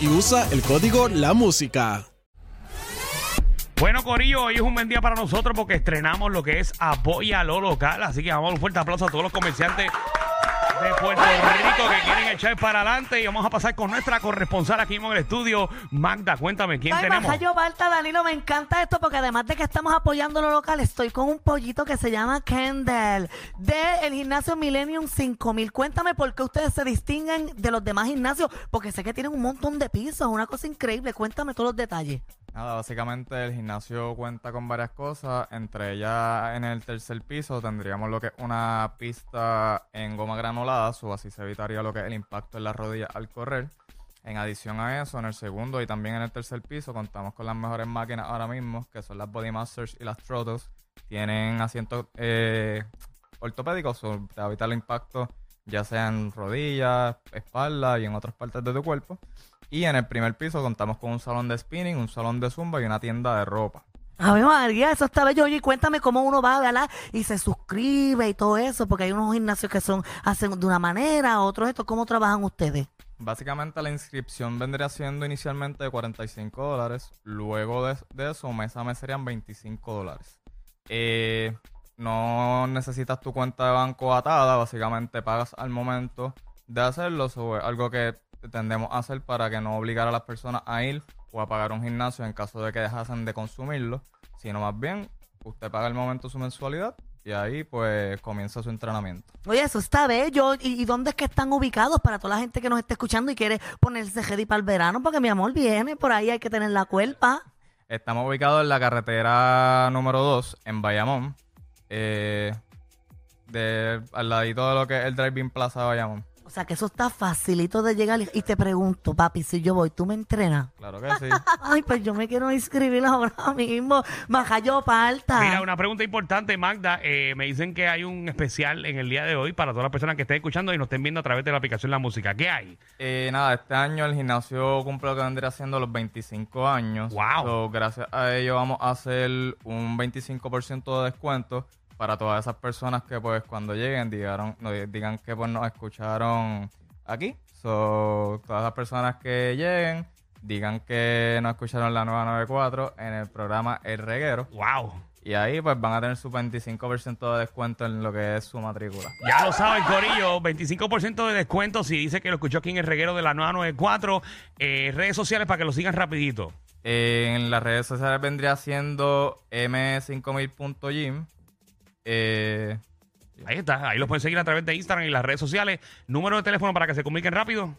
Y usa el código La Música. Bueno, Corillo, hoy es un buen día para nosotros porque estrenamos lo que es Apoya lo local. Así que vamos a un fuerte aplauso a todos los comerciantes de Puerto Rico que quieren echar para adelante. Y vamos a pasar con nuestra corresponsal aquí en el estudio. Magda, cuéntame, ¿quién Ay, tenemos? Majayo Balta, Danilo, me encanta esto porque además de que estamos apoyando lo local, estoy con un pollito que se llama Kendall de el gimnasio Millennium 5000. Cuéntame por qué ustedes se distinguen de los demás gimnasios, porque sé que tienen un montón de pisos, una cosa increíble. Cuéntame todos los detalles. Nada, básicamente el gimnasio cuenta con varias cosas. Entre ellas, en el tercer piso tendríamos lo que es una pista en goma granulada, o así se evitaría lo que es el impacto en las rodillas al correr. En adición a eso, en el segundo y también en el tercer piso contamos con las mejores máquinas ahora mismo, que son las Body Masters y las Trotos. Tienen asientos eh, ortopédicos o te evita el impacto ya sea en rodillas, espalda y en otras partes de tu cuerpo. Y en el primer piso contamos con un salón de spinning, un salón de zumba y una tienda de ropa. A ver, María, eso está bello. Oye, cuéntame cómo uno va, ¿verdad? Y se suscribe y todo eso, porque hay unos gimnasios que son hacen de una manera, otros esto. ¿Cómo trabajan ustedes? Básicamente la inscripción vendría siendo inicialmente de 45 dólares. Luego de, de eso, mes a mes serían 25 dólares. Eh, no necesitas tu cuenta de banco atada, básicamente pagas al momento de hacerlo. Es algo que tendemos a hacer para que no obligar a las personas a ir o a pagar un gimnasio en caso de que dejasen de consumirlo, sino más bien usted paga al momento su mensualidad y ahí pues comienza su entrenamiento. Oye, eso está bello. ¿Y, y dónde es que están ubicados para toda la gente que nos esté escuchando y quiere ponerse ready para el verano? Porque mi amor viene, por ahí hay que tener la cuerpa. Estamos ubicados en la carretera número 2 en Bayamón, eh, de, al ladito de lo que es el Driving Plaza de. O sea, que eso está facilito de llegar. Y te pregunto, papi, si yo voy, ¿tú me entrenas? Claro que sí. Ay, pues yo me quiero inscribir ahora mismo. Majayo Palta. Mira, una pregunta importante, Magda. Eh, me dicen que hay un especial en el día de hoy para todas las personas que estén escuchando y nos estén viendo a través de la aplicación La Música. ¿Qué hay? Eh, nada, este año el gimnasio cumple lo que vendría siendo los 25 años. Wow. So, gracias a ello vamos a hacer un 25% de descuento para todas esas personas que pues cuando lleguen digan, digan que pues nos escucharon aquí. So, todas las personas que lleguen digan que nos escucharon la nueva 94 en el programa El Reguero. ¡Wow! Y ahí pues van a tener su 25% de descuento en lo que es su matrícula. Ya lo saben, Corillo, 25% de descuento si dice que lo escuchó aquí en el reguero de la 994. Eh, redes sociales para que lo sigan rapidito. En las redes sociales vendría siendo m5000.gym. Eh, Ahí está, ahí los pueden seguir a través de Instagram y las redes sociales. Número de teléfono para que se comuniquen rápido.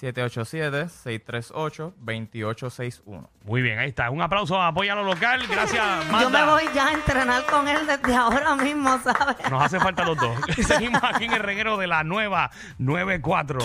787-638-2861. Muy bien, ahí está. Un aplauso, apoya a lo local. Gracias, Magda. Yo me voy ya a entrenar con él desde ahora mismo, ¿sabes? Nos hace falta los dos. Seguimos aquí en el reguero de la nueva 94.